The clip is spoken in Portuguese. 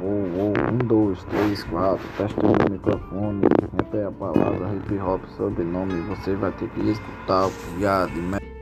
uou, um, dois, três, quatro, testando o microfone, repete a palavra hip hop, sobrenome, você vai ter que escutar o